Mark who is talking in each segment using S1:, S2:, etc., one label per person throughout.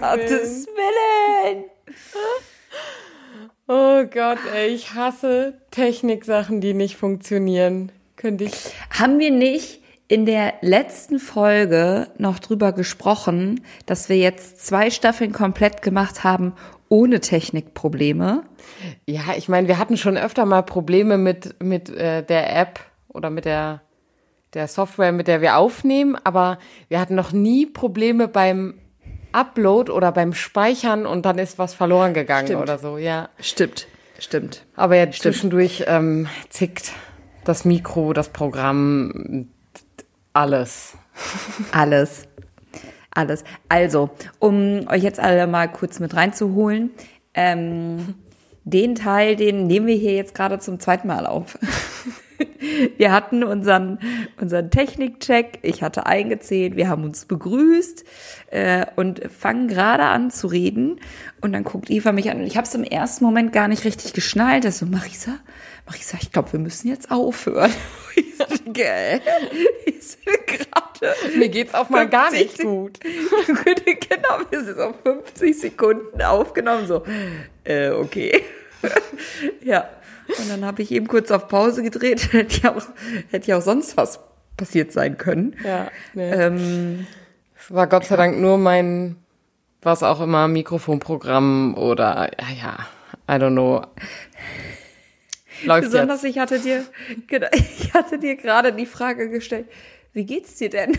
S1: Gottes,
S2: Willen.
S1: Oh Gott, ey, ich hasse Techniksachen, die nicht funktionieren. Könnte ich.
S2: Haben wir nicht in der letzten Folge noch drüber gesprochen, dass wir jetzt zwei Staffeln komplett gemacht haben ohne Technikprobleme?
S1: Ja, ich meine, wir hatten schon öfter mal Probleme mit, mit äh, der App oder mit der, der Software, mit der wir aufnehmen, aber wir hatten noch nie Probleme beim Upload oder beim Speichern und dann ist was verloren gegangen
S2: Stimmt.
S1: oder so, ja.
S2: Stimmt, stimmt.
S1: Aber jetzt zwischendurch ähm, zickt das Mikro, das Programm, alles.
S2: Alles. Alles. Also, um euch jetzt alle mal kurz mit reinzuholen, ähm, den Teil, den nehmen wir hier jetzt gerade zum zweiten Mal auf. Wir hatten unseren, unseren Technikcheck, ich hatte eingezählt, wir haben uns begrüßt äh, und fangen gerade an zu reden. Und dann guckt Eva mich an und ich habe es im ersten Moment gar nicht richtig geschnallt. Das so, Marisa, Marisa, ich glaube, wir müssen jetzt aufhören. Gell? Ich so, gerade
S1: Mir geht's auch mal gar nicht
S2: 50
S1: gut.
S2: genau, wir sind auf 50 Sekunden aufgenommen, so, äh, okay. ja. Und dann habe ich eben kurz auf Pause gedreht. Hätte ja auch, hätte ja auch sonst was passiert sein können.
S1: Ja, nee.
S2: Ähm,
S1: Es war Gott sei Dank nur mein, was auch immer, Mikrofonprogramm oder, ja, ja, I don't know. Läuft
S2: besonders
S1: jetzt.
S2: ich hatte dir, ich hatte dir gerade die Frage gestellt, wie geht's dir denn?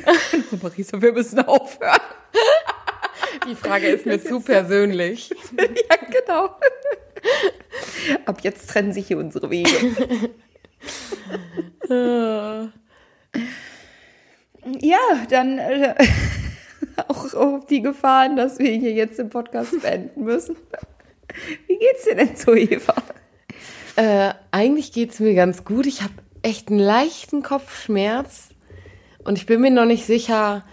S2: Und Marisa, wir müssen aufhören.
S1: Die Frage ist mir zu persönlich.
S2: ja, genau. Ab jetzt trennen sich hier unsere Wege. ja, dann äh, auch auf die Gefahren, dass wir hier jetzt den Podcast beenden müssen. Wie geht's dir denn so, Eva?
S1: Äh, eigentlich geht's mir ganz gut. Ich habe echt einen leichten Kopfschmerz und ich bin mir noch nicht sicher,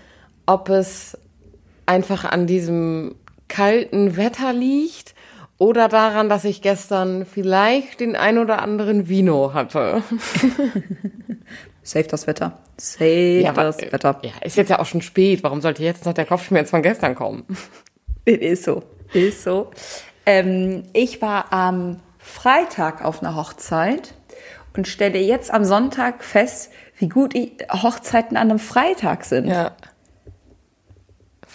S1: ob es einfach an diesem kalten Wetter liegt oder daran, dass ich gestern vielleicht den ein oder anderen Vino hatte.
S2: Save das Wetter. Save
S1: aber-
S2: das Wetter.
S1: Ja, ist jetzt ja auch schon spät. Warum sollte jetzt noch der Kopfschmerz von gestern kommen?
S2: Ist so. Ist so. Ähm, ich war am Freitag auf einer Hochzeit und stelle jetzt am Sonntag fest, wie gut Hochzeiten an einem Freitag sind.
S1: Ja.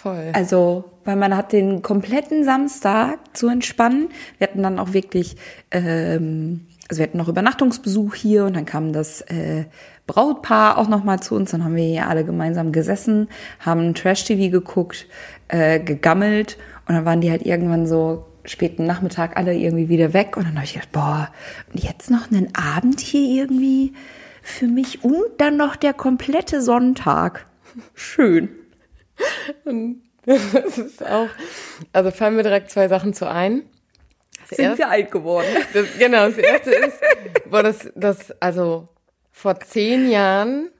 S1: Voll.
S2: Also, weil man hat den kompletten Samstag zu entspannen. Wir hatten dann auch wirklich, ähm, also wir hatten noch Übernachtungsbesuch hier und dann kam das äh, Brautpaar auch noch mal zu uns. Dann haben wir hier alle gemeinsam gesessen, haben Trash-TV geguckt, äh, gegammelt und dann waren die halt irgendwann so späten Nachmittag alle irgendwie wieder weg und dann habe ich gedacht, boah, und jetzt noch einen Abend hier irgendwie für mich und dann noch der komplette Sonntag. Schön.
S1: Das ist auch, also fallen mir direkt zwei Sachen zu ein. Das
S2: Sind
S1: erste-
S2: wir alt geworden.
S1: Das, genau, das erste ist, boah, das, das, also vor zehn Jahren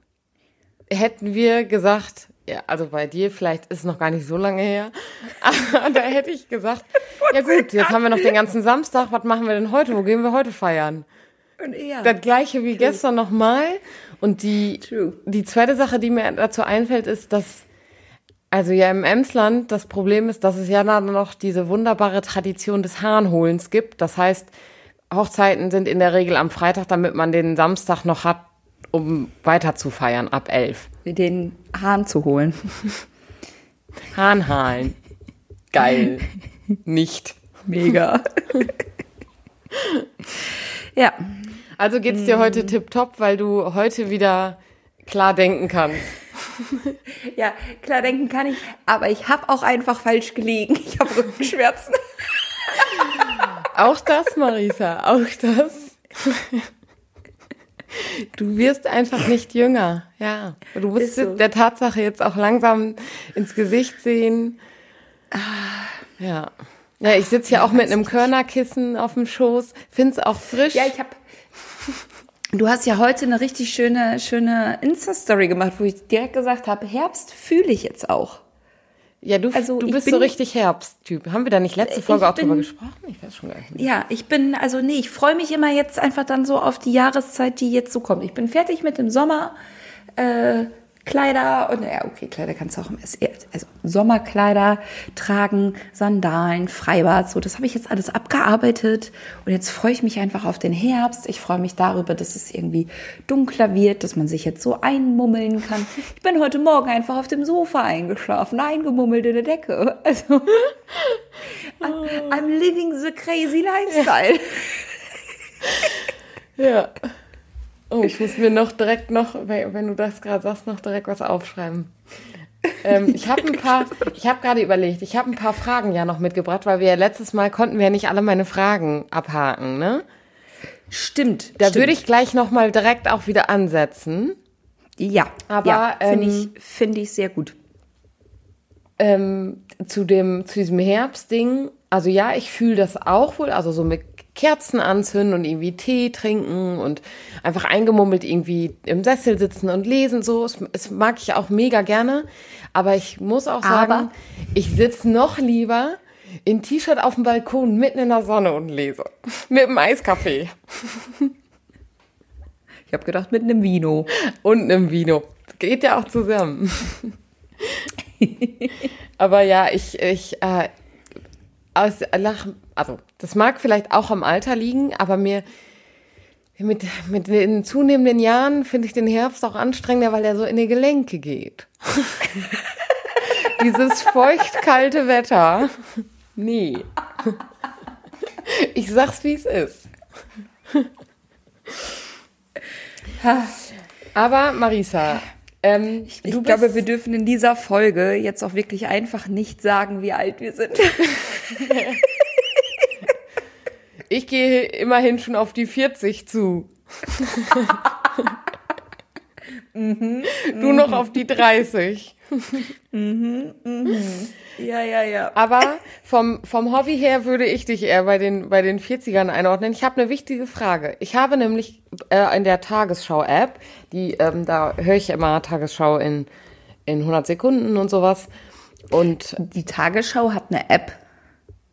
S1: hätten wir gesagt, ja, also bei dir vielleicht ist es noch gar nicht so lange her, aber da hätte ich gesagt, ja gut, jetzt haben wir noch den ganzen Samstag, was machen wir denn heute? Wo gehen wir heute feiern?
S2: Und eher.
S1: Das gleiche wie gestern nochmal. Und die,
S2: True.
S1: die zweite Sache, die mir dazu einfällt, ist, dass also ja im Emsland das Problem ist, dass es ja dann noch diese wunderbare Tradition des Hahnholens gibt. Das heißt, Hochzeiten sind in der Regel am Freitag, damit man den Samstag noch hat, um weiter zu feiern ab elf.
S2: den Hahn zu holen.
S1: Hahnhalen. Geil. Nicht.
S2: Mega. ja,
S1: Also geht's dir heute tipptopp, weil du heute wieder klar denken kannst.
S2: ja, klar denken kann ich, aber ich habe auch einfach falsch gelegen. Ich habe Rückenschmerzen.
S1: Auch das, Marisa, auch das. Du wirst einfach nicht jünger, ja. Du musst
S2: so.
S1: der Tatsache jetzt auch langsam ins Gesicht sehen. Ja. Ja, ich sitze hier auch mit einem Körnerkissen auf dem Schoß, find's auch frisch.
S2: Ja, ich habe. Du hast ja heute eine richtig schöne, schöne Insta-Story gemacht, wo ich direkt gesagt habe, Herbst fühle ich jetzt auch.
S1: ja du,
S2: also
S1: du bist
S2: bin-
S1: so richtig Herbsttyp. Haben wir da nicht letzte
S2: Ich
S1: Folge auch drüber
S2: bin-
S1: gesprochen? Ich weiß schon gar nicht. mehr.
S2: Ja, ich bin, also nee, ich freue mich immer jetzt einfach dann so auf die Jahreszeit, die jetzt so kommt. Ich bin fertig mit dem Sommer. Äh, Kleider und ja, okay, Kleider kannst du auch im SE, also Sommerkleider tragen, Sandalen, Freibad, so, das habe ich jetzt alles abgearbeitet und jetzt freue ich mich einfach auf den Herbst. Ich freue mich darüber, dass es irgendwie dunkler wird, dass man sich jetzt so einmummeln kann. Ich bin heute Morgen einfach auf dem Sofa eingeschlafen, eingemummelt in der Decke. Also I'm, I'm living the crazy lifestyle.
S1: Ja. Oh, ich muss mir noch direkt noch, wenn du das gerade sagst, noch direkt was aufschreiben. Ähm, ich habe ein paar, ich habe gerade überlegt, ich habe ein paar Fragen ja noch mitgebracht, weil wir ja letztes Mal konnten wir ja nicht alle meine Fragen abhaken, ne?
S2: Stimmt.
S1: Da
S2: stimmt.
S1: würde ich gleich noch mal direkt auch wieder ansetzen.
S2: Ja,
S1: Aber,
S2: ja, finde
S1: ähm,
S2: ich, finde ich sehr gut.
S1: Ähm, zu dem, zu diesem Herbstding, also ja, ich fühle das auch wohl, also so mit Kerzen anzünden und irgendwie Tee trinken und einfach eingemummelt irgendwie im Sessel sitzen und lesen, so, das, das mag ich auch mega gerne. Aber ich muss auch sagen,
S2: Aber-
S1: ich sitze noch lieber in T-Shirt auf dem Balkon mitten in der Sonne und lese. Mit einem Eiskaffee
S2: Ich habe gedacht, mit einem Vino.
S1: und einem Vino. Geht ja auch zusammen. Aber ja, ich, ich, äh, aus, nach, also das mag vielleicht auch am Alter liegen, aber mir mit, mit den zunehmenden Jahren finde ich den Herbst auch anstrengender, weil er so in die Gelenke geht. Dieses feucht-kalte Wetter. Nee. Ich sag's, wie es ist. Aber Marisa, ähm,
S2: Ich
S1: du
S2: glaube, wir dürfen in dieser Folge jetzt auch wirklich einfach nicht sagen, wie alt wir sind.
S1: Ich gehe immerhin schon auf die 40 zu. du noch auf die 30.
S2: Ja, ja, ja.
S1: Aber vom, vom Hobby her würde ich dich eher bei den, bei den 40ern einordnen. Ich habe eine wichtige Frage. Ich habe nämlich äh, in der Tagesschau-App, die, ähm, da höre ich immer Tagesschau in, in 100 Sekunden und sowas. Und
S2: Die Tagesschau hat eine App.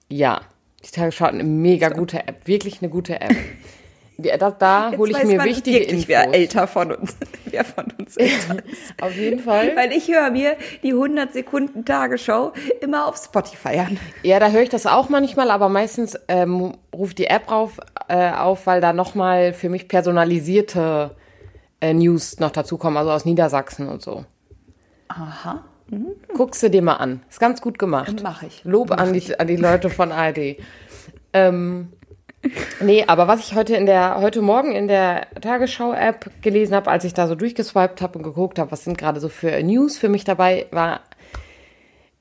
S1: ja, die Tagesschau hat eine mega gute App. Wirklich eine gute App. Die, da da
S2: Jetzt
S1: hole ich
S2: weiß
S1: mir wichtige
S2: wirklich,
S1: Infos.
S2: wer älter von uns, wer von uns älter ist.
S1: Auf jeden Fall.
S2: Weil ich höre mir die 100 Sekunden Tagesschau immer auf Spotify an.
S1: Ja, da höre ich das auch manchmal, aber meistens ähm, ruft die App auf, äh, auf, weil da nochmal für mich personalisierte äh, News noch dazukommen, also aus Niedersachsen und so.
S2: Aha.
S1: Guckst du dir mal an. Ist ganz gut gemacht.
S2: Mach ich.
S1: Lob
S2: Mach
S1: an die, an die Leute von ARD. ähm, nee, aber was ich heute in der, heute Morgen in der Tagesschau-App gelesen habe, als ich da so durchgeswiped habe und geguckt habe, was sind gerade so für News für mich dabei, war,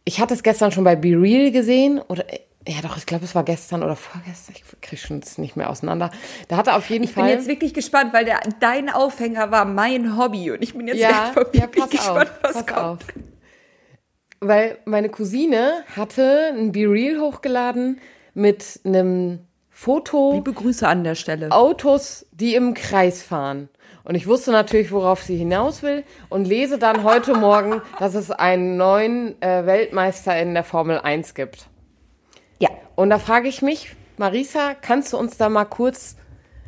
S1: ich hatte es gestern schon bei Be Real gesehen oder ja doch, ich glaube, es war gestern oder vorgestern, ich kriege schon nicht mehr auseinander. Da hatte auf jeden
S2: Ich bin
S1: Fall
S2: jetzt wirklich gespannt, weil der, dein Aufhänger war mein Hobby und ich bin jetzt
S1: ja,
S2: wirklich
S1: ja, pass
S2: gespannt,
S1: auf,
S2: was
S1: pass
S2: kommt.
S1: auf. Weil meine Cousine hatte ein Be Real hochgeladen mit einem Foto
S2: Liebe Grüße an der Stelle.
S1: Autos, die im Kreis fahren. Und ich wusste natürlich, worauf sie hinaus will und lese dann heute Morgen, dass es einen neuen äh, Weltmeister in der Formel 1 gibt.
S2: Ja.
S1: Und da frage ich mich, Marisa, kannst du uns da mal kurz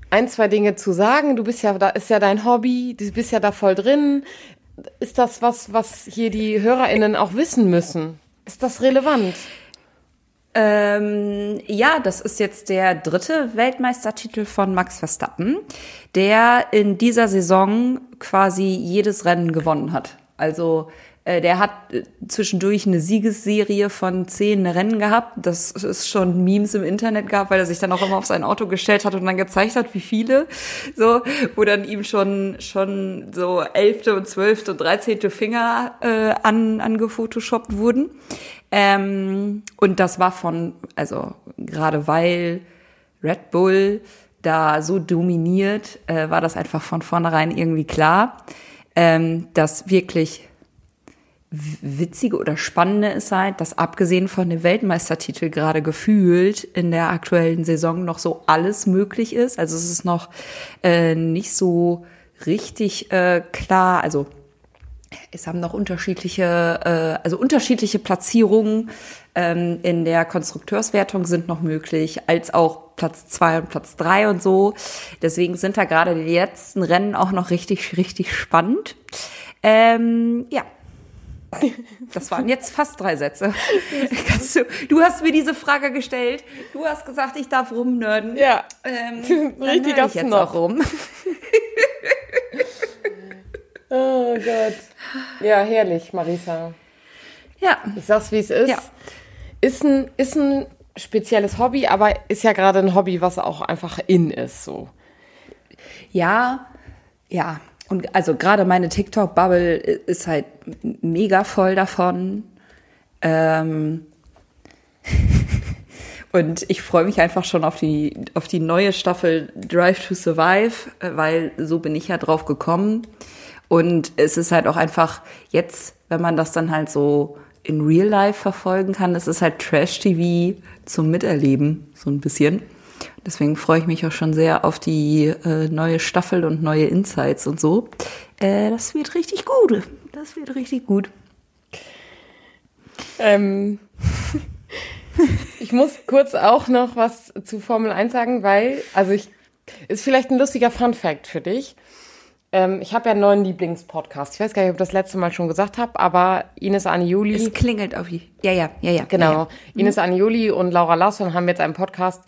S1: ein, zwei Dinge zu sagen? Du bist ja, da ist ja dein Hobby, du bist ja da voll drin. Ist das was, was hier die HörerInnen auch wissen müssen? Ist das relevant?
S2: Ähm, ja, das ist jetzt der dritte Weltmeistertitel von Max Verstappen, der in dieser Saison quasi jedes Rennen gewonnen hat. Also der hat äh, zwischendurch eine Siegesserie von zehn Rennen gehabt. Das ist schon Memes im Internet gab, weil er sich dann auch immer auf sein Auto gestellt hat und dann gezeigt hat, wie viele. So, wo dann ihm schon schon so elfte und zwölfte und dreizehnte Finger äh, an angefotoshoppt wurden. Ähm, und das war von, also gerade weil Red Bull da so dominiert, äh, war das einfach von vornherein irgendwie klar, ähm, dass wirklich witzige oder spannende ist halt, dass abgesehen von dem Weltmeistertitel gerade gefühlt in der aktuellen Saison noch so alles möglich ist. Also es ist noch äh, nicht so richtig äh, klar, also es haben noch unterschiedliche, äh, also unterschiedliche Platzierungen ähm, in der Konstrukteurswertung sind noch möglich, als auch Platz zwei und Platz drei und so. Deswegen sind da gerade die letzten Rennen auch noch richtig, richtig spannend. Ähm, ja. Das waren jetzt fast drei Sätze. Du, du hast mir diese Frage gestellt. Du hast gesagt, ich darf rumnörden.
S1: Ja.
S2: Ähm,
S1: Richtiger
S2: ich jetzt
S1: Snob.
S2: auch rum.
S1: Oh Gott. Ja, herrlich, Marisa.
S2: Ja.
S1: Ich sag's, wie es ist.
S2: Ja.
S1: Ist ein, ist ein spezielles Hobby, aber ist ja gerade ein Hobby, was auch einfach in ist, so.
S2: Ja, ja. Und also gerade meine TikTok-Bubble ist halt mega voll davon. Ähm und ich freue mich einfach schon auf die, auf die neue Staffel Drive to Survive, weil so bin ich ja drauf gekommen. Und es ist halt auch einfach jetzt, wenn man das dann halt so in Real Life verfolgen kann, es ist halt Trash-TV zum Miterleben, so ein bisschen. Deswegen freue ich mich auch schon sehr auf die äh, neue Staffel und neue Insights und so. Äh, das wird richtig gut. Das wird richtig gut.
S1: Ähm, ich muss kurz auch noch was zu Formel 1 sagen, weil, also ich, ist vielleicht ein lustiger Fun Fact für dich. Ähm, ich habe ja einen neuen Lieblingspodcast. Ich weiß gar nicht, ob ich das letzte Mal schon gesagt habe, aber Ines Anioli.
S2: Es klingelt auf die. Ja, ja, ja, ja.
S1: Genau.
S2: Ja, ja.
S1: Ines Anioli und Laura Larsson haben jetzt einen Podcast,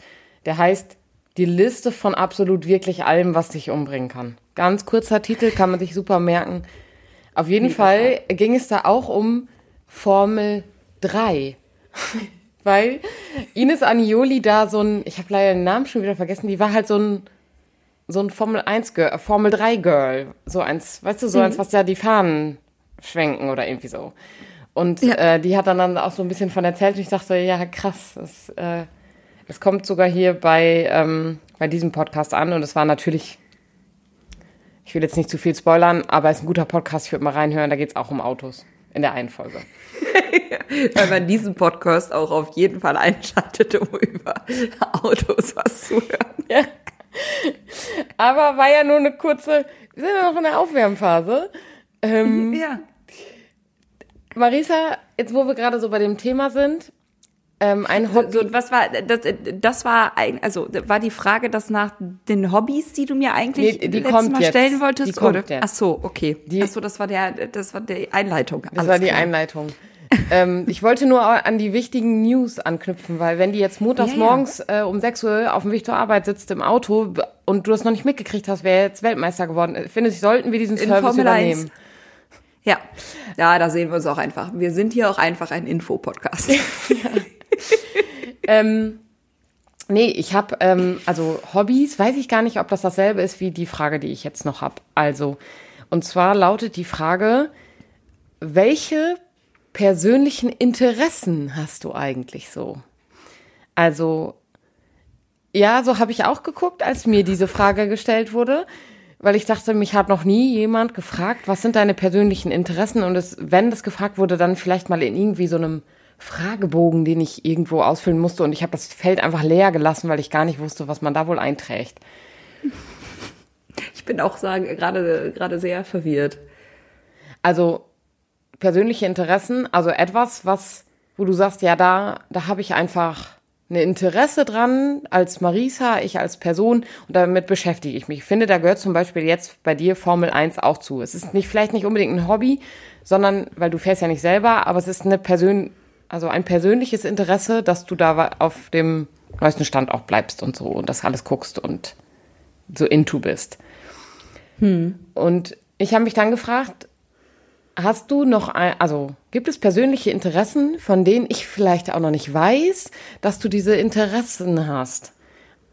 S1: der heißt Die Liste von absolut wirklich allem, was dich umbringen kann. Ganz kurzer Titel, kann man sich super merken. Auf jeden Fall ging es da auch um Formel 3. Weil Ines Anioli da so ein, ich habe leider den Namen schon wieder vergessen, die war halt so ein so ein Formel 1 Girl, äh, Formel 3 Girl, so eins, weißt du, so eins, was ja die Fahnen schwenken oder irgendwie so. Und
S2: Ja.
S1: äh, die hat dann, dann auch so ein bisschen von erzählt und ich dachte, ja krass, das, äh, das kommt sogar hier bei, ähm, bei diesem Podcast an und es war natürlich, ich will jetzt nicht zu viel spoilern, aber es ist ein guter Podcast, ich würde mal reinhören, da geht es auch um Autos in der einen Folge.
S2: Weil man diesen Podcast auch auf jeden Fall einschaltet, um über Autos was zu hören.
S1: Ja. Aber war ja nur eine kurze, wir sind ja noch in der Aufwärmphase. Ähm,
S2: Ja.
S1: Marisa, jetzt wo wir gerade so bei dem Thema sind, ähm, ein Hobby.
S2: So, was war das, das war ein, also war die Frage, das nach den Hobbys, die du mir eigentlich
S1: Nee, die
S2: letztes Mal
S1: jetzt.
S2: stellen wolltest,
S1: Die kommt
S2: oder?
S1: jetzt.
S2: Ach so, okay.
S1: Die-
S2: Ach so, das war der, das war die Einleitung.
S1: Das
S2: Alles
S1: war die
S2: klar.
S1: Einleitung. ähm, ich wollte nur an die wichtigen News anknüpfen, weil wenn die jetzt montags
S2: Ja, ja.
S1: morgens äh, um 6 Uhr auf dem Weg zur Arbeit sitzt im Auto und du das noch nicht mitgekriegt hast, wer jetzt Weltmeister geworden ist, finde ich, sollten wir diesen
S2: In
S1: Service
S2: Formel
S1: übernehmen.
S2: 1. Ja, ja, da sehen wir uns auch einfach. Wir sind hier auch einfach ein Infopodcast.
S1: Ähm, nee, ich habe, ähm, also Hobbys, weiß ich gar nicht, ob das dasselbe ist wie die Frage, die ich jetzt noch habe. Also, und zwar lautet die Frage, welche persönlichen Interessen hast du eigentlich so? Also, ja, so habe ich auch geguckt, als mir diese Frage gestellt wurde, weil ich dachte, mich hat noch nie jemand gefragt, was sind deine persönlichen Interessen? Und es, wenn das gefragt wurde, dann vielleicht mal in irgendwie so einem Fragebogen, den ich irgendwo ausfüllen musste. Und ich habe das Feld einfach leer gelassen, weil ich gar nicht wusste, was man da wohl einträgt.
S2: Ich bin auch sagen, gerade, gerade sehr verwirrt.
S1: Also persönliche Interessen, also etwas, was, wo du sagst, ja, da, da habe ich einfach ein Interesse dran als Marisa, ich als Person und damit beschäftige ich mich. Ich finde, da gehört zum Beispiel jetzt bei dir Formel 1 auch zu. Es ist nicht, vielleicht nicht unbedingt ein Hobby, sondern, weil du fährst ja nicht selber, aber es ist eine Persön, also ein persönliches Interesse, dass du da auf dem neuesten Stand auch bleibst und so und das alles guckst und so into bist. Und ich habe mich dann gefragt, Hast du noch ein, also gibt es persönliche Interessen, von denen ich vielleicht auch noch nicht weiß, dass du diese Interessen hast?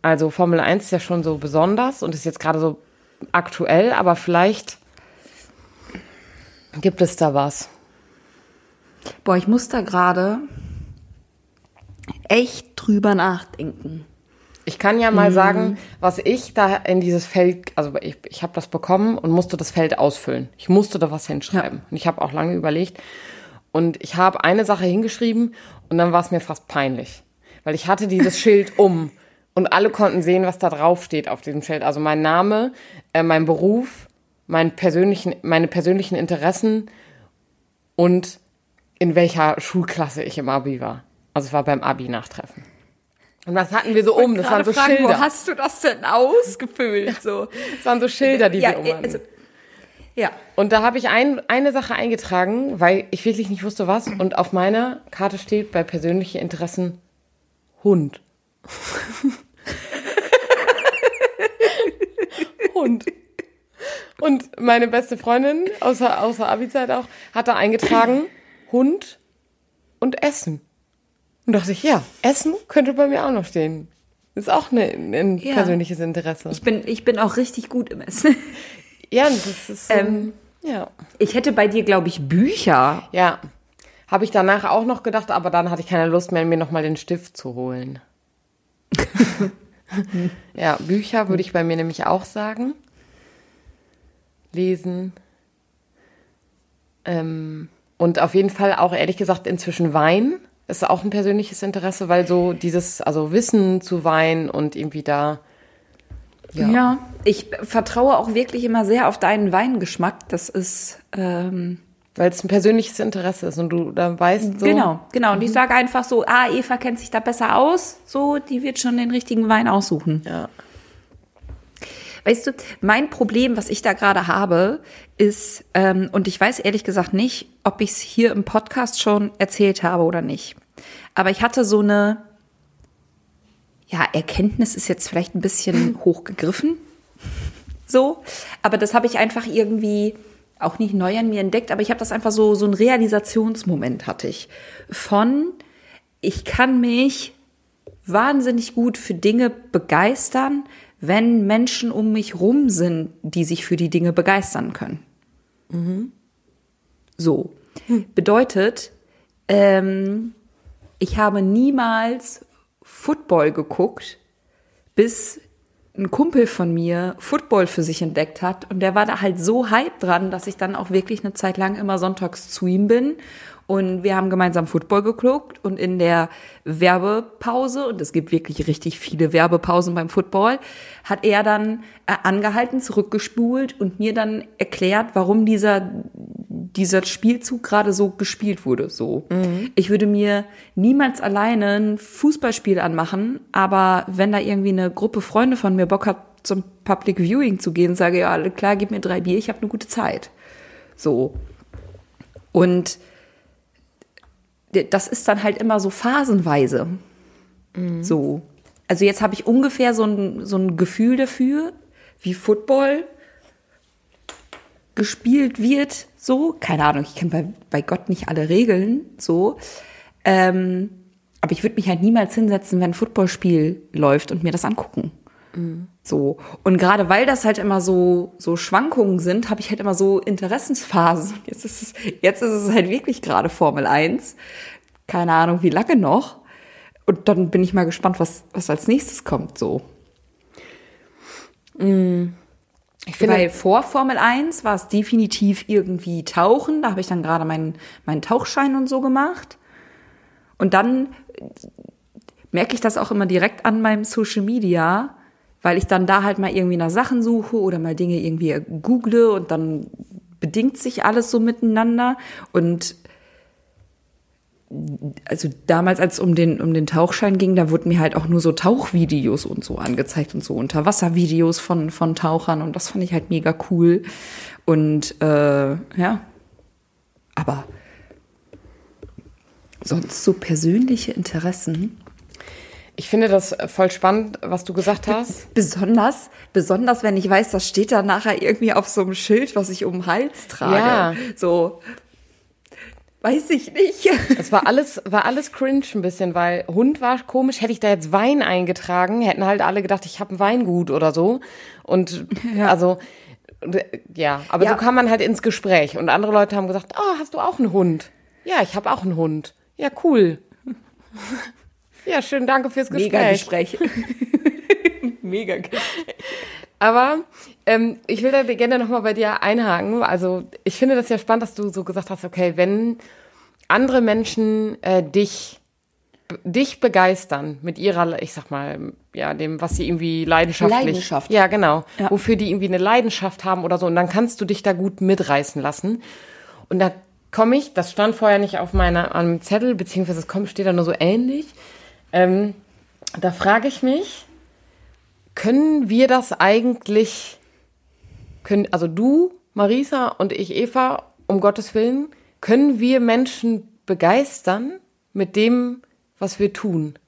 S1: Also Formel 1 ist ja schon so besonders und ist jetzt gerade so aktuell, aber vielleicht gibt es da was.
S2: Boah, ich muss da gerade echt drüber nachdenken.
S1: Ich kann ja mal sagen, was ich da in dieses Feld, also ich, ich habe das bekommen und musste das Feld ausfüllen. Ich musste da was hinschreiben. Und ich habe auch lange überlegt. Und ich habe eine Sache hingeschrieben und dann war es mir fast peinlich. Weil ich hatte dieses Schild um und alle konnten sehen, was da drauf steht auf diesem Schild. Also mein Name, äh, mein Beruf, mein persönlichen, meine persönlichen Interessen und in welcher Schulklasse ich im Abi war. Also es war beim Abi-Nachtreffen. Und was hatten wir so um? Das waren so
S2: fragen,
S1: Schilder.
S2: Wo hast du das denn ausgefüllt? So.
S1: Das waren so Schilder, die
S2: ja,
S1: wir um hatten.
S2: also, Ja.
S1: Und da habe ich ein, eine Sache eingetragen, weil ich wirklich nicht wusste, was. Und auf meiner Karte steht bei persönlichen Interessen Hund. Hund. Und meine beste Freundin, außer, außer Abi-Zeit auch, hat da eingetragen Hund und Essen. Und dachte ich, ja, Essen könnte bei mir auch noch stehen. Ist auch eine, ein
S2: Ja.
S1: persönliches Interesse.
S2: Ich bin, ich bin auch richtig gut im Essen.
S1: ja, das ist so,
S2: Ähm,
S1: ja.
S2: Ich hätte bei dir, glaube ich, Bücher.
S1: Ja, habe ich danach auch noch gedacht, aber dann hatte ich keine Lust mehr, mir nochmal den Stift zu holen. ja, Bücher würde ich bei mir nämlich auch sagen. Lesen. Ähm, und auf jeden Fall auch, ehrlich gesagt, inzwischen Wein ist auch ein persönliches Interesse, weil so dieses, also Wissen zu Wein und irgendwie da.
S2: Ja. Ich vertraue auch wirklich immer sehr auf deinen Weingeschmack. Das ist, ähm,
S1: Weil es ein persönliches Interesse ist und du da weißt so.
S2: genau, genau. Und ich sage einfach so, ah, Eva kennt sich da besser aus. So, die wird schon den richtigen Wein aussuchen.
S1: Ja.
S2: Weißt du, mein Problem, was ich da gerade habe, ist, ähm, und ich weiß ehrlich gesagt nicht, ob ich es hier im Podcast schon erzählt habe oder nicht. Aber ich hatte so eine, ja, Erkenntnis ist jetzt vielleicht ein bisschen hochgegriffen. So, aber das habe ich einfach irgendwie auch nicht neu an mir entdeckt, aber ich habe das einfach so, so ein Realisationsmoment hatte ich. Von, ich kann mich wahnsinnig gut für Dinge begeistern, wenn Menschen um mich rum sind, die sich für die Dinge begeistern können. So. Bedeutet, ähm, ich habe niemals Football geguckt, bis ein Kumpel von mir Football für sich entdeckt hat und der war da halt so hype dran, dass ich dann auch wirklich eine Zeit lang immer sonntags zu ihm bin und wir haben gemeinsam Football geguckt und in der Werbepause, und es gibt wirklich richtig viele Werbepausen beim Football, hat er dann äh, angehalten, zurückgespult und mir dann erklärt, warum dieser, dieser Spielzug gerade so gespielt wurde. So. Ich würde mir niemals alleine ein Fußballspiel anmachen, aber wenn da irgendwie eine Gruppe Freunde von mir Bock hat, zum Public Viewing zu gehen, sage ja, klar, gib mir drei Bier, ich habe eine gute Zeit. So. Und das ist dann halt immer so phasenweise. So. Also jetzt habe ich ungefähr so ein, so ein Gefühl dafür, wie Football gespielt wird. So, keine Ahnung, ich kenne bei, bei Gott nicht alle Regeln. So. Ähm, aber ich würde mich halt niemals hinsetzen, wenn ein Footballspiel läuft und mir das angucken. So. Und gerade weil das halt immer so, so Schwankungen sind, habe ich halt immer so Interessensphasen. Jetzt ist es, jetzt ist es halt wirklich gerade Formel 1. Keine Ahnung, wie lange noch. Und dann bin ich mal gespannt, was, was als nächstes kommt, so.
S1: Ich finde,
S2: Weil vor Formel 1 war es definitiv irgendwie Tauchen. Da habe ich dann gerade meinen, meinen Tauchschein und so gemacht. Und dann merke ich das auch immer direkt an meinem Social Media, weil ich dann da halt mal irgendwie nach Sachen suche oder mal Dinge irgendwie google und dann bedingt sich alles so miteinander. Und also damals, als es um den, um den Tauchschein ging, da wurden mir halt auch nur so Tauchvideos und so angezeigt und so Unterwasservideos von, von Tauchern und das fand ich halt mega cool. Und äh, ja, aber sonst so persönliche Interessen.
S1: Ich finde das voll spannend, was du gesagt hast.
S2: Besonders, besonders wenn ich weiß, das steht da nachher irgendwie auf so einem Schild, was ich um den Hals trage.
S1: Ja.
S2: So, weiß ich nicht.
S1: Es war alles, war alles cringe ein bisschen, weil Hund war komisch. Hätte ich da jetzt Wein eingetragen, hätten halt alle gedacht, ich habe ein Weingut oder so. Und also, ja, aber
S2: Ja.
S1: so kam man halt ins Gespräch. Und andere Leute haben gesagt, oh, hast du auch einen Hund? Ja, ich habe auch einen Hund. Ja, cool. Ja, schön, danke fürs Gespräch.
S2: Mega Gespräch. Mega Gespräch.
S1: Aber ähm, ich will da gerne nochmal bei dir einhaken. Also ich finde das ja spannend, dass du so gesagt hast, okay, wenn andere Menschen äh, dich dich begeistern mit ihrer, ich sag mal, ja, dem, was sie irgendwie leidenschaftlich.
S2: Leidenschaft.
S1: Ja, genau.
S2: Ja.
S1: Wofür die irgendwie eine Leidenschaft haben oder so. Und dann kannst du dich da gut mitreißen lassen. Und da komme ich, das stand vorher nicht auf meiner, an einem Zettel, beziehungsweise es kommt, steht da nur so ähnlich. Ähm, da frage ich mich, können wir das eigentlich, können, also du Marisa und ich, Eva, um Gottes Willen, können wir Menschen begeistern mit dem, was wir tun?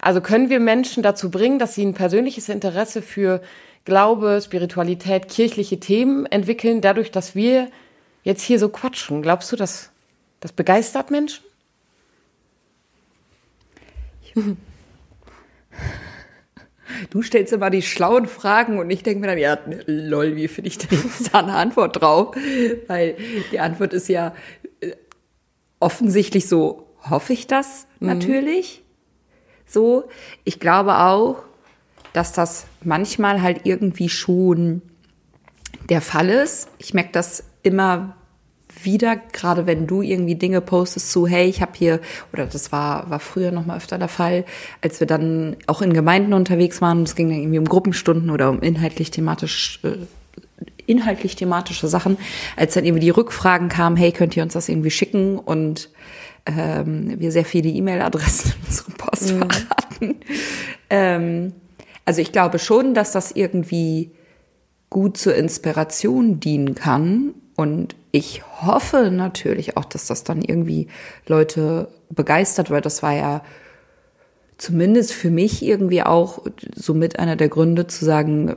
S1: Also können wir Menschen dazu bringen, dass sie ein persönliches Interesse für Glaube, Spiritualität, kirchliche Themen entwickeln, dadurch, dass wir jetzt hier so quatschen. Glaubst du, dass das begeistert Menschen?
S2: Du stellst immer die schlauen Fragen und ich denke mir dann, ja, lol, wie finde ich denn da eine Antwort drauf? Weil die Antwort ist ja äh, offensichtlich so, hoffe ich das mhm. natürlich. So, ich glaube auch, dass das manchmal halt irgendwie schon der Fall ist. Ich merke das immer wieder, gerade wenn du irgendwie Dinge postest zu, hey, ich habe hier, oder das war, war früher noch mal öfter der Fall, als wir dann auch in Gemeinden unterwegs waren, es ging dann irgendwie um Gruppenstunden oder um inhaltlich thematisch, äh, inhaltlich thematische Sachen, als dann irgendwie die Rückfragen kamen, hey, könnt ihr uns das irgendwie schicken und ähm, wir sehr viele E-Mail-Adressen in unserem Postfach mhm. hatten. Ähm, also ich glaube schon, dass das irgendwie gut zur Inspiration dienen kann und ich hoffe natürlich auch, dass das dann irgendwie Leute begeistert, weil das war ja zumindest für mich irgendwie auch so mit einer der Gründe zu sagen,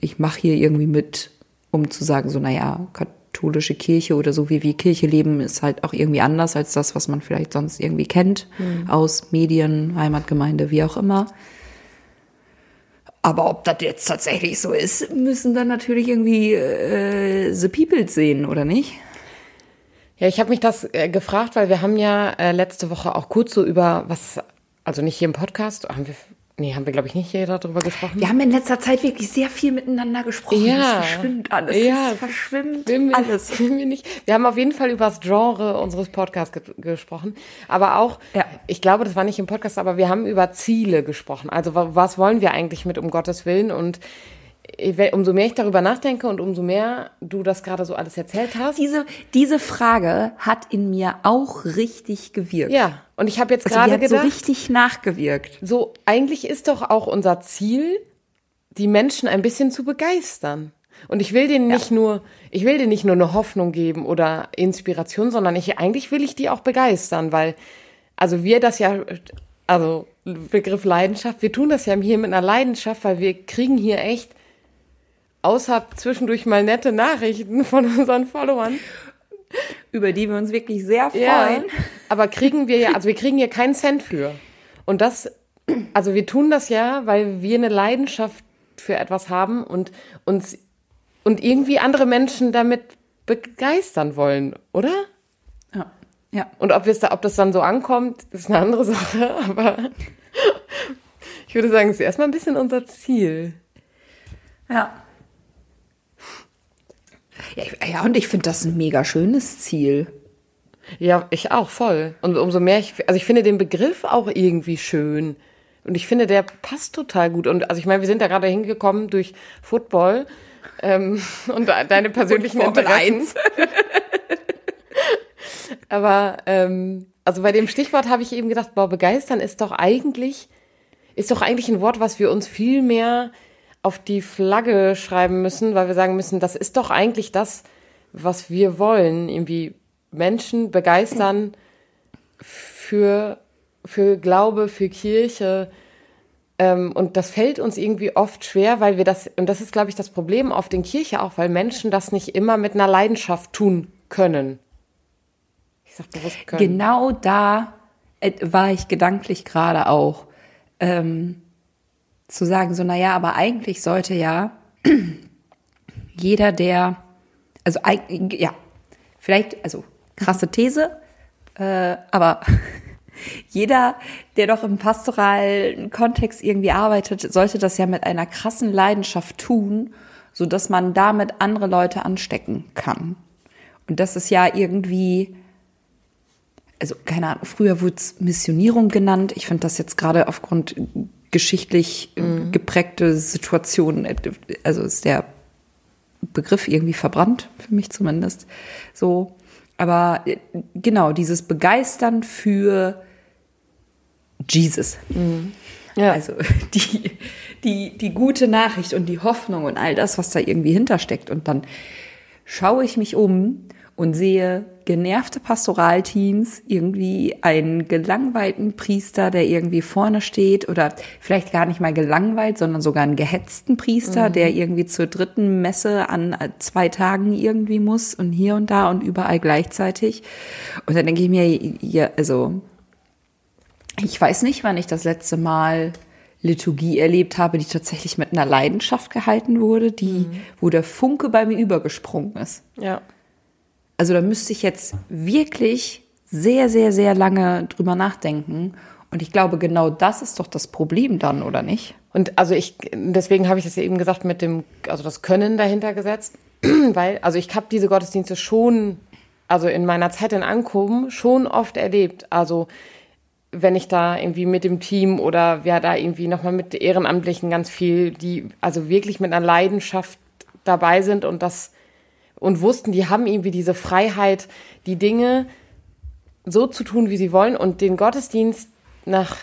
S2: ich mache hier irgendwie mit, um zu sagen, so, naja, katholische Kirche oder so wie wir Kirche leben, ist halt auch irgendwie anders als das, was man vielleicht sonst irgendwie kennt mhm. aus Medien, Heimatgemeinde, wie auch immer. Aber ob das jetzt tatsächlich so ist, müssen dann natürlich irgendwie äh, The People sehen, oder nicht?
S1: Ja, ich habe mich das äh, gefragt, weil wir haben ja äh, letzte Woche auch kurz so über was, also nicht hier im Podcast, haben wir Nee, haben wir, glaube ich, nicht hier darüber gesprochen.
S2: Wir haben in letzter Zeit wirklich sehr viel miteinander gesprochen.
S1: Ja.
S2: Es verschwimmt alles.
S1: Ja.
S2: Es verschwimmt
S1: wir,
S2: alles.
S1: Wir, nicht. wir haben auf jeden Fall über das Genre unseres Podcasts ge gesprochen. Aber auch, ja. ich glaube, das war nicht im Podcast, aber wir haben über Ziele gesprochen. Also was wollen wir eigentlich mit um Gottes Willen? Und umso mehr ich darüber nachdenke und umso mehr du das gerade so alles erzählt hast.
S2: Diese, diese Frage hat in mir auch richtig gewirkt.
S1: Ja, und ich habe jetzt also gerade gedacht.
S2: so richtig nachgewirkt.
S1: So, eigentlich ist doch auch unser Ziel, die Menschen ein bisschen zu begeistern. Und ich will denen ja. nicht nur, ich will denen nicht nur eine Hoffnung geben oder Inspiration, sondern ich, eigentlich will ich die auch begeistern, weil, also wir das ja, also Begriff Leidenschaft, wir tun das ja hier mit einer Leidenschaft, weil wir kriegen hier echt außer zwischendurch mal nette Nachrichten von unseren Followern.
S2: Über die wir uns wirklich sehr freuen.
S1: Ja, aber kriegen wir ja, also wir kriegen hier keinen Cent für. Und das, also wir tun das ja, weil wir eine Leidenschaft für etwas haben und uns und irgendwie andere Menschen damit begeistern wollen, oder?
S2: Ja. Ja.
S1: Und ob, da, ob das dann so ankommt, ist eine andere Sache, aber ich würde sagen, es ist erstmal ein bisschen unser Ziel.
S2: Ja. Ja, ja und ich finde das ein mega schönes Ziel.
S1: Ja, ich auch voll. Und umso mehr ich, also ich finde den Begriff auch irgendwie schön. Und ich finde, der passt total gut. Und also ich meine, wir sind da gerade hingekommen durch Football ähm, und deine persönlichen Interessen. Aber ähm, also bei dem Stichwort habe ich eben gedacht, boah, begeistern ist doch eigentlich, ist doch eigentlich ein Wort, was wir uns viel mehr auf die Flagge schreiben müssen, weil wir sagen müssen, das ist doch eigentlich das, was wir wollen, irgendwie Menschen begeistern für, für Glaube, für Kirche. Ähm, und das fällt uns irgendwie oft schwer, weil wir das, und das ist, glaube ich, das Problem oft in Kirche auch, weil Menschen das nicht immer mit einer Leidenschaft tun können.
S2: Ich sag bewusst können. Genau da äh, war ich gedanklich gerade auch. Ähm, zu sagen, so, naja, aber eigentlich sollte ja jeder, der, also ja, vielleicht, also krasse These, äh, aber jeder, der doch im pastoralen Kontext irgendwie arbeitet, sollte das ja mit einer krassen Leidenschaft tun, so dass man damit andere Leute anstecken kann. Und das ist ja irgendwie, also keine Ahnung, früher wurde es Missionierung genannt. Ich finde das jetzt gerade aufgrund geschichtlich mhm. geprägte Situation, also ist der Begriff irgendwie verbrannt, für mich zumindest. So. Aber äh, genau, dieses Begeistern für Jesus.
S1: Mhm.
S2: Ja. Also die, die, die gute Nachricht und die Hoffnung und all das, was da irgendwie hintersteckt. Und dann schaue ich mich um und sehe genervte Pastoralteens, irgendwie einen gelangweilten Priester, der irgendwie vorne steht oder vielleicht gar nicht mal gelangweilt, sondern sogar einen gehetzten Priester, mhm. der irgendwie zur dritten Messe an zwei Tagen irgendwie muss und hier und da und überall gleichzeitig. Und dann denke ich mir, ja, also ich weiß nicht, wann ich das letzte Mal Liturgie erlebt habe, die tatsächlich mit einer Leidenschaft gehalten wurde, die, mhm. wo der Funke bei mir übergesprungen ist.
S1: Ja.
S2: Also da müsste ich jetzt wirklich sehr, sehr, sehr lange drüber nachdenken. Und ich glaube, genau das ist doch das Problem dann, oder nicht?
S1: Und also ich, deswegen habe ich das ja eben gesagt mit dem, also das Können dahinter gesetzt, weil, also ich habe diese Gottesdienste schon, also in meiner Zeit in Ankommen schon oft erlebt. Also wenn ich da irgendwie mit dem Team oder wer da irgendwie nochmal mit Ehrenamtlichen ganz viel, die also wirklich mit einer Leidenschaft dabei sind und das und wussten, die haben irgendwie diese Freiheit, die Dinge so zu tun, wie sie wollen und den Gottesdienst nach,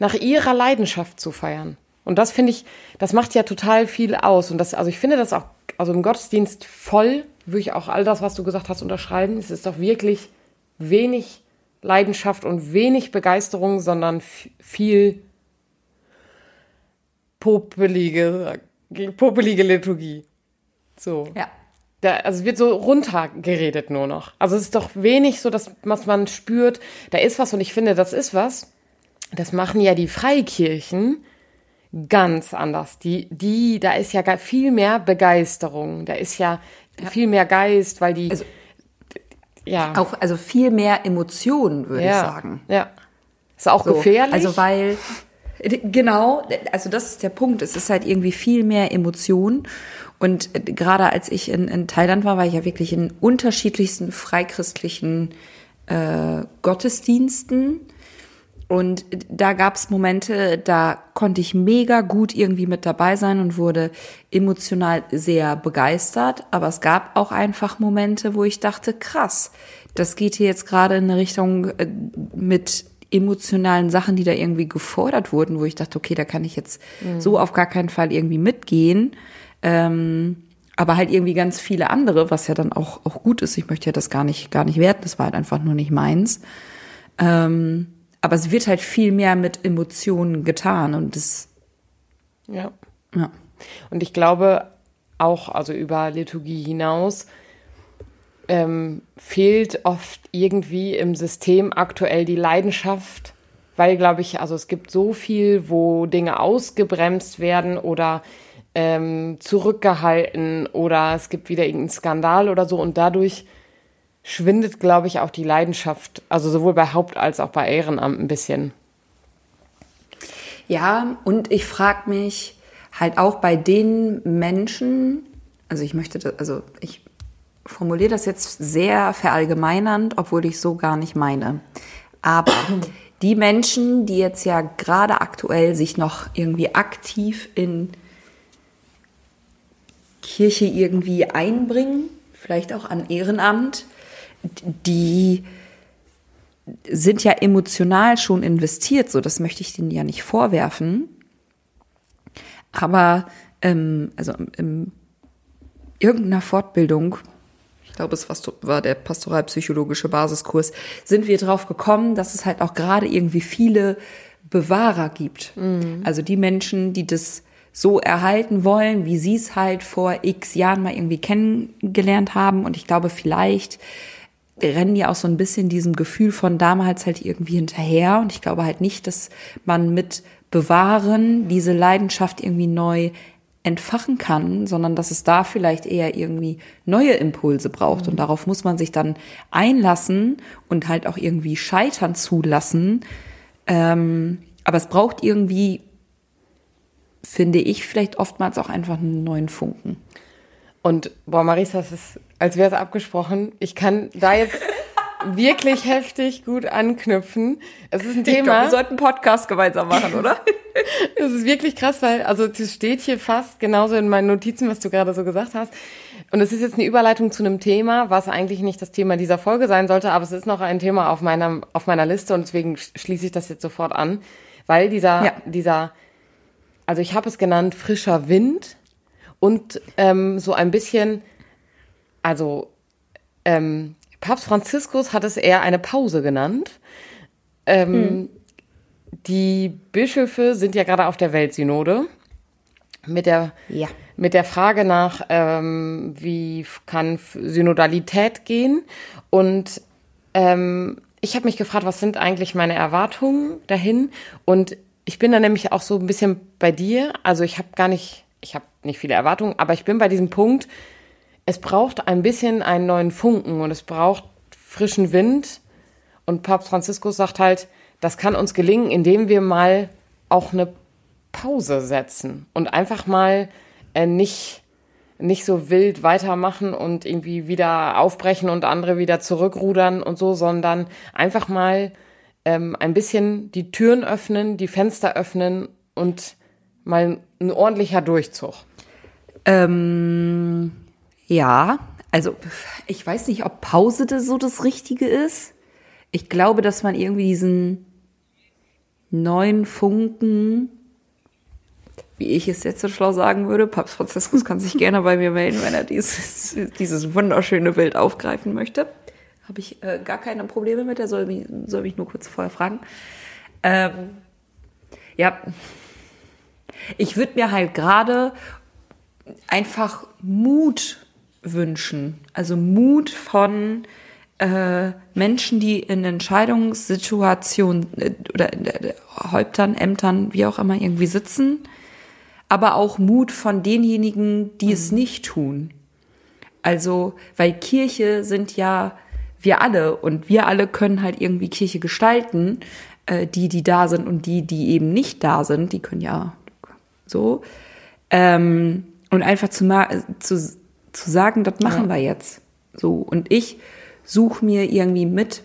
S1: nach ihrer Leidenschaft zu feiern. Und das finde ich, das macht ja total viel aus. Und das, also ich finde das auch, also im Gottesdienst voll, würde ich auch all das, was du gesagt hast, unterschreiben. Es ist doch wirklich wenig Leidenschaft und wenig Begeisterung, sondern viel popelige, popelige Liturgie. So.
S2: Ja.
S1: Da, also es wird so runtergeredet nur noch. Also es ist doch wenig so, dass was man spürt, da ist was und ich finde, das ist was. Das machen ja die Freikirchen ganz anders. Die, die, da ist ja viel mehr Begeisterung. Da ist ja, ja. viel mehr Geist, weil die,
S2: also, ja. Auch, also viel mehr Emotionen, würde
S1: ja.
S2: ich sagen.
S1: Ja. Ist auch so, gefährlich.
S2: Also weil, genau, also das ist der Punkt. Es ist halt irgendwie viel mehr Emotion. Und gerade als ich in, in Thailand war, war ich ja wirklich in unterschiedlichsten freikristlichen äh, Gottesdiensten. Und da gab es Momente, da konnte ich mega gut irgendwie mit dabei sein und wurde emotional sehr begeistert. Aber es gab auch einfach Momente, wo ich dachte, krass, das geht hier jetzt gerade in eine Richtung äh, mit emotionalen Sachen, die da irgendwie gefordert wurden, wo ich dachte, okay, da kann ich jetzt mhm. so auf gar keinen Fall irgendwie mitgehen. Ähm, aber halt irgendwie ganz viele andere, was ja dann auch, auch gut ist. Ich möchte ja das gar nicht, gar nicht werten. Das war halt einfach nur nicht meins. Ähm, aber es wird halt viel mehr mit Emotionen getan und das.
S1: Ja. Ja. Und ich glaube auch, also über Liturgie hinaus, ähm, fehlt oft irgendwie im System aktuell die Leidenschaft, weil, glaube ich, also es gibt so viel, wo Dinge ausgebremst werden oder ähm, zurückgehalten oder es gibt wieder irgendeinen Skandal oder so und dadurch schwindet, glaube ich, auch die Leidenschaft, also sowohl bei Haupt- als auch bei Ehrenamt ein bisschen.
S2: Ja, und ich frage mich halt auch bei den Menschen, also ich möchte, das, also ich formuliere das jetzt sehr verallgemeinernd, obwohl ich so gar nicht meine. Aber die Menschen, die jetzt ja gerade aktuell sich noch irgendwie aktiv in Kirche irgendwie einbringen, vielleicht auch an Ehrenamt, die sind ja emotional schon investiert, so das möchte ich denen ja nicht vorwerfen. Aber ähm, also in irgendeiner Fortbildung, ich glaube, es war der pastoralpsychologische Basiskurs, sind wir drauf gekommen, dass es halt auch gerade irgendwie viele Bewahrer gibt. Mhm. Also die Menschen, die das so erhalten wollen, wie sie es halt vor x Jahren mal irgendwie kennengelernt haben. Und ich glaube, vielleicht rennen die auch so ein bisschen diesem Gefühl von damals halt irgendwie hinterher. Und ich glaube halt nicht, dass man mit Bewahren diese Leidenschaft irgendwie neu entfachen kann, sondern dass es da vielleicht eher irgendwie neue Impulse braucht. Mhm. Und darauf muss man sich dann einlassen und halt auch irgendwie scheitern zulassen. Ähm, aber es braucht irgendwie finde ich vielleicht oftmals auch einfach einen neuen Funken.
S1: Und boah, Marisa, das ist, als wäre es abgesprochen. Ich kann da jetzt wirklich heftig gut anknüpfen. Es ist ein Thema. Ich
S2: glaub, wir sollten einen Podcast gemeinsam machen, oder?
S1: Es ist wirklich krass, weil, also, es steht hier fast genauso in meinen Notizen, was du gerade so gesagt hast. Und es ist jetzt eine Überleitung zu einem Thema, was eigentlich nicht das Thema dieser Folge sein sollte, aber es ist noch ein Thema auf meiner, auf meiner Liste und deswegen schließe ich das jetzt sofort an weil dieser,
S2: Ja.
S1: dieser, also ich habe es genannt, frischer Wind und ähm, so ein bisschen, also ähm, Papst Franziskus hat es eher eine Pause genannt. Ähm, Die Bischöfe sind ja gerade auf der Weltsynode mit der,
S2: Ja.
S1: mit der Frage nach, ähm, wie kann Synodalität gehen. Und ähm, ich habe mich gefragt, was sind eigentlich meine Erwartungen dahin? Und ich bin da nämlich auch so ein bisschen bei dir. Also ich habe gar nicht, ich habe nicht viele Erwartungen, aber ich bin bei diesem Punkt, es braucht ein bisschen einen neuen Funken und es braucht frischen Wind. Und Papst Franziskus sagt halt, das kann uns gelingen, indem wir mal auch eine Pause setzen und einfach mal äh, nicht, nicht so wild weitermachen und irgendwie wieder aufbrechen und andere wieder zurückrudern und so, sondern einfach mal ähm, ein bisschen die Türen öffnen, die Fenster öffnen und mal ein ordentlicher Durchzug.
S2: Ähm, ja, also ich weiß nicht, ob Pause das so das Richtige ist. Ich glaube, dass man irgendwie diesen neuen Funken, wie ich es jetzt so schlau sagen würde, Papst Franziskus kann sich gerne bei mir melden, wenn er dieses, dieses wunderschöne Bild aufgreifen möchte. Habe ich äh, gar keine Probleme mit, er soll mich, soll mich nur kurz vorher fragen. Ähm, ja, ich würde mir halt gerade einfach Mut wünschen. Also Mut von äh, Menschen, die in Entscheidungssituationen äh, oder in der, der Häuptern, Ämtern, wie auch immer irgendwie sitzen, aber auch Mut von denjenigen, die es nicht tun. Also, weil Kirche sind ja wir alle und wir alle können halt irgendwie Kirche gestalten. Äh, die, die da sind und die, die eben nicht da sind, die können ja so. Ähm, und einfach zu, zu, zu sagen, das machen wir jetzt. So. Und ich suche mir irgendwie mit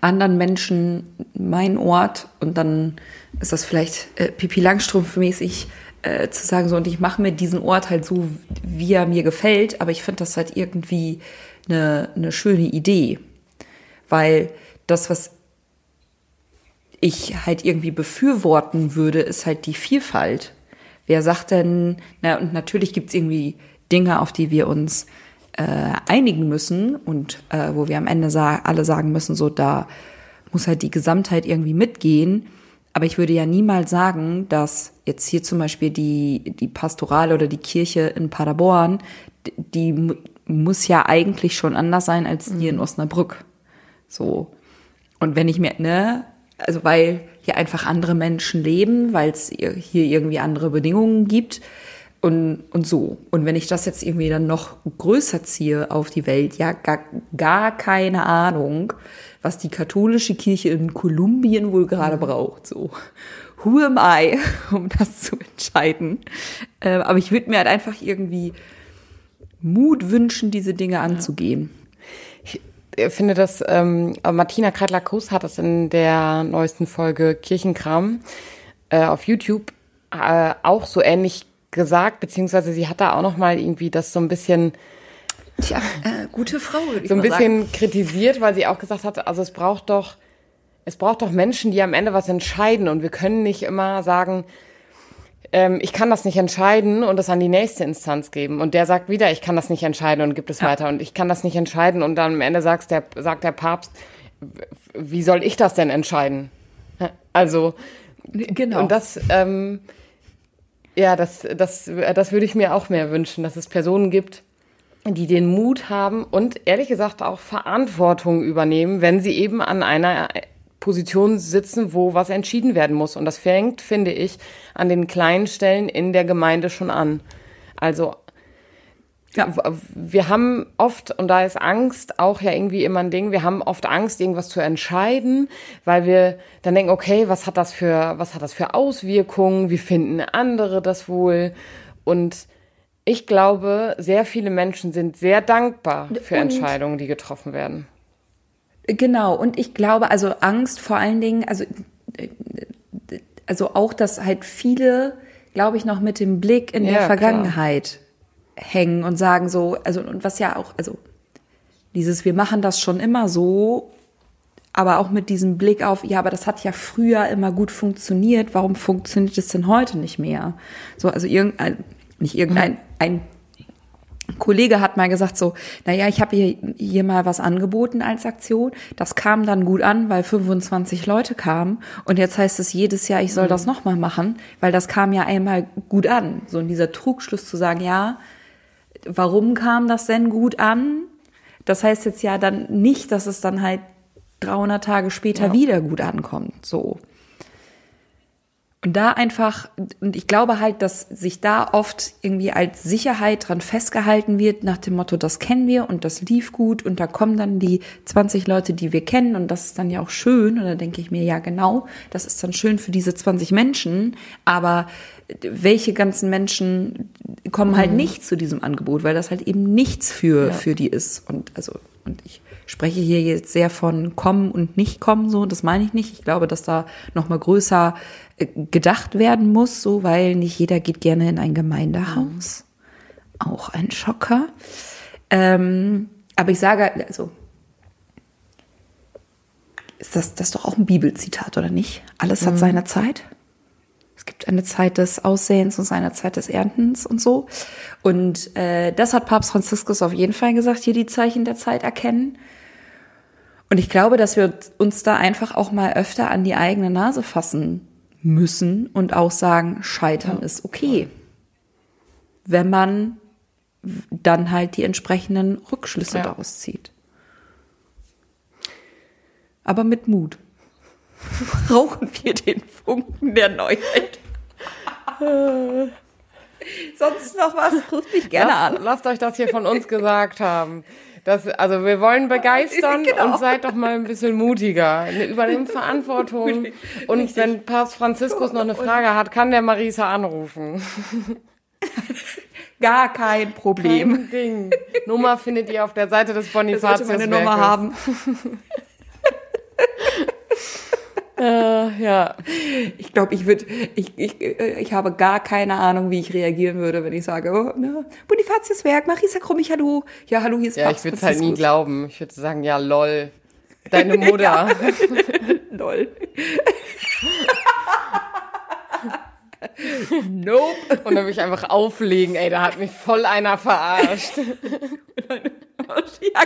S2: anderen Menschen meinen Ort und dann ist das vielleicht äh, Pipi Langstrumpf-mäßig äh, zu sagen so und ich mache mir diesen Ort halt so, wie er mir gefällt, aber ich finde das halt irgendwie eine, eine schöne Idee, weil das, was ich halt irgendwie befürworten würde, ist halt die Vielfalt. Wer sagt denn, na und natürlich gibt's irgendwie Dinge, auf die wir uns äh, einigen müssen und äh, wo wir am Ende sa alle sagen müssen, so da muss halt die Gesamtheit irgendwie mitgehen. Aber ich würde ja niemals sagen, dass jetzt hier zum Beispiel die, die Pastorale oder die Kirche in Paderborn, die muss ja eigentlich schon anders sein als die in Osnabrück. So. Und wenn ich mir, ne, also weil hier einfach andere Menschen leben, weil es hier irgendwie andere Bedingungen gibt und, und so. Und wenn ich das jetzt irgendwie dann noch größer ziehe auf die Welt, ja, gar, gar keine Ahnung, was die katholische Kirche in Kolumbien wohl gerade braucht, so. Who am I, um das zu entscheiden? Äh, aber ich würde mir halt einfach irgendwie Mut wünschen, diese Dinge anzugehen.
S1: Ich finde, dass ähm, Martina Kreitler-Kuss hat das in der neuesten Folge Kirchenkram äh, auf YouTube äh, auch so ähnlich gesagt, beziehungsweise sie hat da auch noch mal irgendwie das so ein bisschen
S2: Tja, äh, gute Frau, würde ich
S1: so ein
S2: mal sagen.
S1: bisschen kritisiert, weil sie auch gesagt hat, also es braucht doch es braucht doch Menschen, die am Ende was entscheiden und wir können nicht immer sagen, ähm, ich kann das nicht entscheiden und das an die nächste Instanz geben. Und der sagt wieder, ich kann das nicht entscheiden und gibt es weiter. Und ich kann das nicht entscheiden und dann am Ende sagst der, sagt der Papst, wie soll ich das denn entscheiden? Also,
S2: Genau.
S1: und das, ähm, ja, das, das, das würde ich mir auch mehr wünschen, dass es Personen gibt, die den Mut haben und ehrlich gesagt auch Verantwortung übernehmen, wenn sie eben an einer Position sitzen, wo was entschieden werden muss. Und das fängt, finde ich, an den kleinen Stellen in der Gemeinde schon an. Also
S2: Ja.
S1: wir haben oft, und da ist Angst auch ja irgendwie immer ein Ding, wir haben oft Angst, irgendwas zu entscheiden, weil wir dann denken, okay, was hat das für, was hat das für Auswirkungen? Wie finden andere das wohl? Und ich glaube, sehr viele Menschen sind sehr dankbar für
S2: Und-
S1: Entscheidungen, die getroffen werden.
S2: Genau, und ich glaube, also Angst vor allen Dingen, also, also auch, dass halt viele, glaube ich, noch mit dem Blick in
S1: Ja,
S2: der
S1: klar.
S2: Vergangenheit hängen und sagen so, also, und was ja auch, also dieses, wir machen das schon immer so, aber auch mit diesem Blick auf, ja, aber das hat ja früher immer gut funktioniert, warum funktioniert es denn heute nicht mehr? So, also irgendein, nicht irgendein, ein Kollege hat mal gesagt so, naja, ich habe hier, hier mal was angeboten als Aktion. Das kam dann gut an, weil 25 Leute kamen. Und jetzt heißt es jedes Jahr, ich soll das nochmal machen, weil das kam ja einmal gut an. So in dieser Trugschluss zu sagen, ja, warum kam das denn gut an? Das heißt jetzt ja dann nicht, dass es dann halt 300 Tage später ja. wieder gut ankommt. So. Und da einfach, und ich glaube halt, dass sich da oft irgendwie als Sicherheit dran festgehalten wird, nach dem Motto, das kennen wir und das lief gut und da kommen dann die 20 Leute, die wir kennen und das ist dann ja auch schön. Und da denke ich mir, ja genau, das ist dann schön für diese 20 Menschen, aber welche ganzen Menschen kommen halt mhm. nicht zu diesem Angebot, weil das halt eben nichts für, ja. für die ist. Und also, und ich spreche hier jetzt sehr von kommen und nicht kommen, so, das meine ich nicht. Ich glaube, dass da nochmal größer äh, gedacht werden muss, so, weil nicht jeder geht gerne in ein Gemeindehaus. Auch ein Schocker. Ähm, aber ich sage, also, ist das, das ist doch auch ein Bibelzitat, oder nicht? Alles hat mhm. seine Zeit. Es gibt eine Zeit des Aussehens und eine Zeit des Erntens und so. Und äh, das hat Papst Franziskus auf jeden Fall gesagt, hier die Zeichen der Zeit erkennen. Und ich glaube, dass wir uns da einfach auch mal öfter an die eigene Nase fassen müssen und auch sagen, scheitern ja. ist okay. Wenn man dann halt die entsprechenden Rückschlüsse ja. daraus zieht. Aber mit Mut. Rauchen wir den Funken der Neuheit. Sonst noch was? Ruft mich gerne
S1: lasst,
S2: an.
S1: Lasst euch das hier von uns gesagt haben. Das, also wir wollen begeistern genau. und seid doch mal ein bisschen mutiger. Übernehmt Verantwortung. Und Richtig. wenn Papst Franziskus noch eine Frage hat, kann der Marisa anrufen.
S2: Gar kein Problem.
S1: Kein Ding. Nummer findet ihr auf der Seite des Bonifatius.
S2: meine Nummer haben.
S1: Äh, ja.
S2: Ich glaube, ich würde, ich, ich, ich habe gar keine Ahnung, wie ich reagieren würde, wenn ich sage, oh, ne, Bonifatius Werk, Marisa Krummich, hallo. Ja, hallo, hier ist
S1: Ja, Papst ich würde es halt nie glauben. Ich würde sagen, ja, lol. Deine Mutter.
S2: lol. nope.
S1: Und dann würde ich einfach auflegen, ey, da hat mich voll einer verarscht.
S2: ja,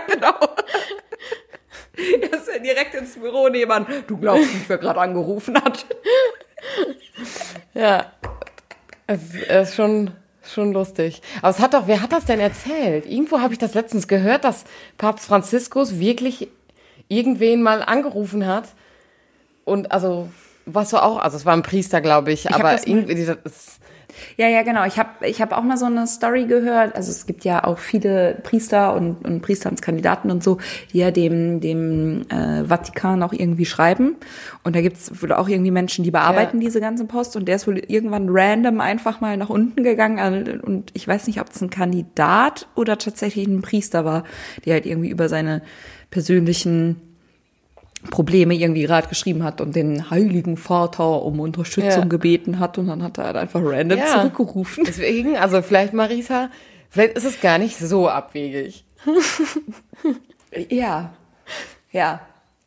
S2: genau. Er ist ja direkt ins Büro nebenan. Du glaubst nicht, wer gerade angerufen hat.
S1: Ja. Es ist schon, schon lustig. Aber es hat doch, wer hat das denn erzählt? Irgendwo habe ich das letztens gehört, dass Papst Franziskus wirklich irgendwen mal angerufen hat. Und also, was so auch, also es war ein Priester, glaube ich, ich aber irgendwie dieser,
S2: ja, ja, genau. Ich habe ich hab auch mal so eine Story gehört. Also es gibt ja auch viele Priester und, und Priesteramtskandidaten und so, die ja dem, dem äh, Vatikan auch irgendwie schreiben. Und da gibt's wohl auch irgendwie Menschen, die bearbeiten ja. diese ganze Post. Und der ist wohl irgendwann random einfach mal nach unten gegangen. Und ich weiß nicht, ob es ein Kandidat oder tatsächlich ein Priester war, der halt irgendwie über seine persönlichen Probleme irgendwie gerade geschrieben hat und den Heiligen Vater um Unterstützung ja. gebeten hat und dann hat er halt einfach random ja. zurückgerufen.
S1: Deswegen, also vielleicht Marisa, vielleicht ist es gar nicht so abwegig.
S2: ja, ja.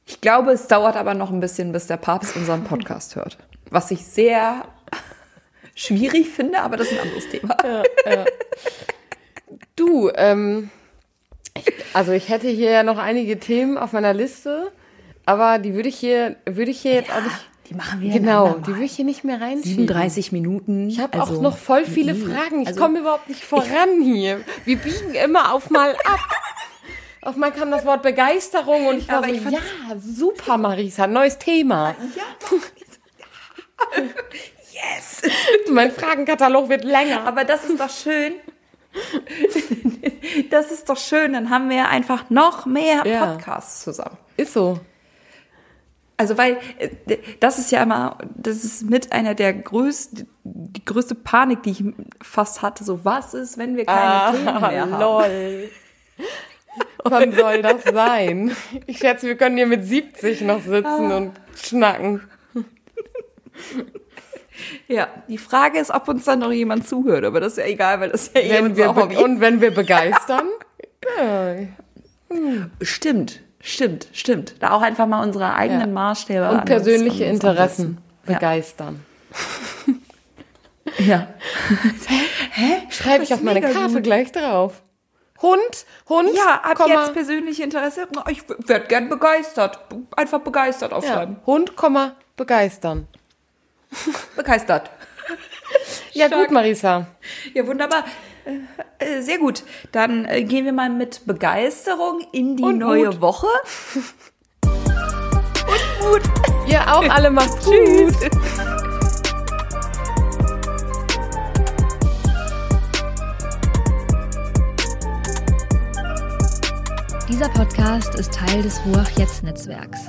S2: Ich glaube, es dauert aber noch ein bisschen, bis der Papst unseren Podcast hört. Was ich sehr schwierig finde, aber das ist ein anderes Thema. Ja, ja.
S1: Du, ähm, also ich hätte hier ja noch einige Themen auf meiner Liste. Aber die würde ich hier, würde ich hier jetzt
S2: ja,
S1: auch nicht.
S2: Die machen wir
S1: Genau, die würde ich hier nicht mehr reinschieben.
S2: 37 Minuten.
S1: Ich habe also, auch noch voll viele Fragen. Ich also, komme überhaupt nicht voran hier. Wir biegen immer auf mal ab. Auf mal kam das Wort Begeisterung und ich war so, ich ja, super, Marisa, neues Thema. Ja, yes. mein Fragenkatalog wird länger.
S2: Aber das ist doch schön. Das ist doch schön, dann haben wir einfach noch mehr Podcasts ja. zusammen.
S1: Ist so.
S2: Also weil äh, das ist ja immer, das ist mit einer der größten, die größte Panik, die ich fast hatte. So, was ist, wenn wir keine ah, Themen mehr haben? Lol.
S1: Wann soll das sein? Ich schätze, wir können hier mit 70 noch sitzen ah. und schnacken.
S2: Ja, die Frage ist, ob uns dann noch jemand zuhört, aber das ist ja egal, weil das ist ja
S1: eh wenn wir Hobby. Und wenn wir begeistern?
S2: ja. Stimmt. Stimmt, stimmt. Da auch einfach mal unsere eigenen
S1: Ja.
S2: Maßstäbe
S1: Und persönliche
S2: uns
S1: Interessen.
S2: Ja.
S1: begeistern.
S2: Ja.
S1: Schreibe ich auf meine Karte
S2: gut.
S1: gleich drauf. Hund, Hund,
S2: Ja, ab
S1: Komma,
S2: jetzt persönliche Interesse. Ich werde gern begeistert. Einfach begeistert
S1: ja,
S2: aufschreiben.
S1: Hund, Komma, begeistern.
S2: Begeistert.
S1: Ja
S2: Stark.
S1: gut, Marisa.
S2: Ja, wunderbar. Äh, äh, Sehr gut. Dann äh, gehen wir mal mit Begeisterung in die
S1: Und
S2: neue
S1: Mut.
S2: Woche.
S1: Ihr auch alle macht's gut.
S2: Tschüss.
S3: Dieser Podcast ist Teil des Ruach Jetzt Netzwerks.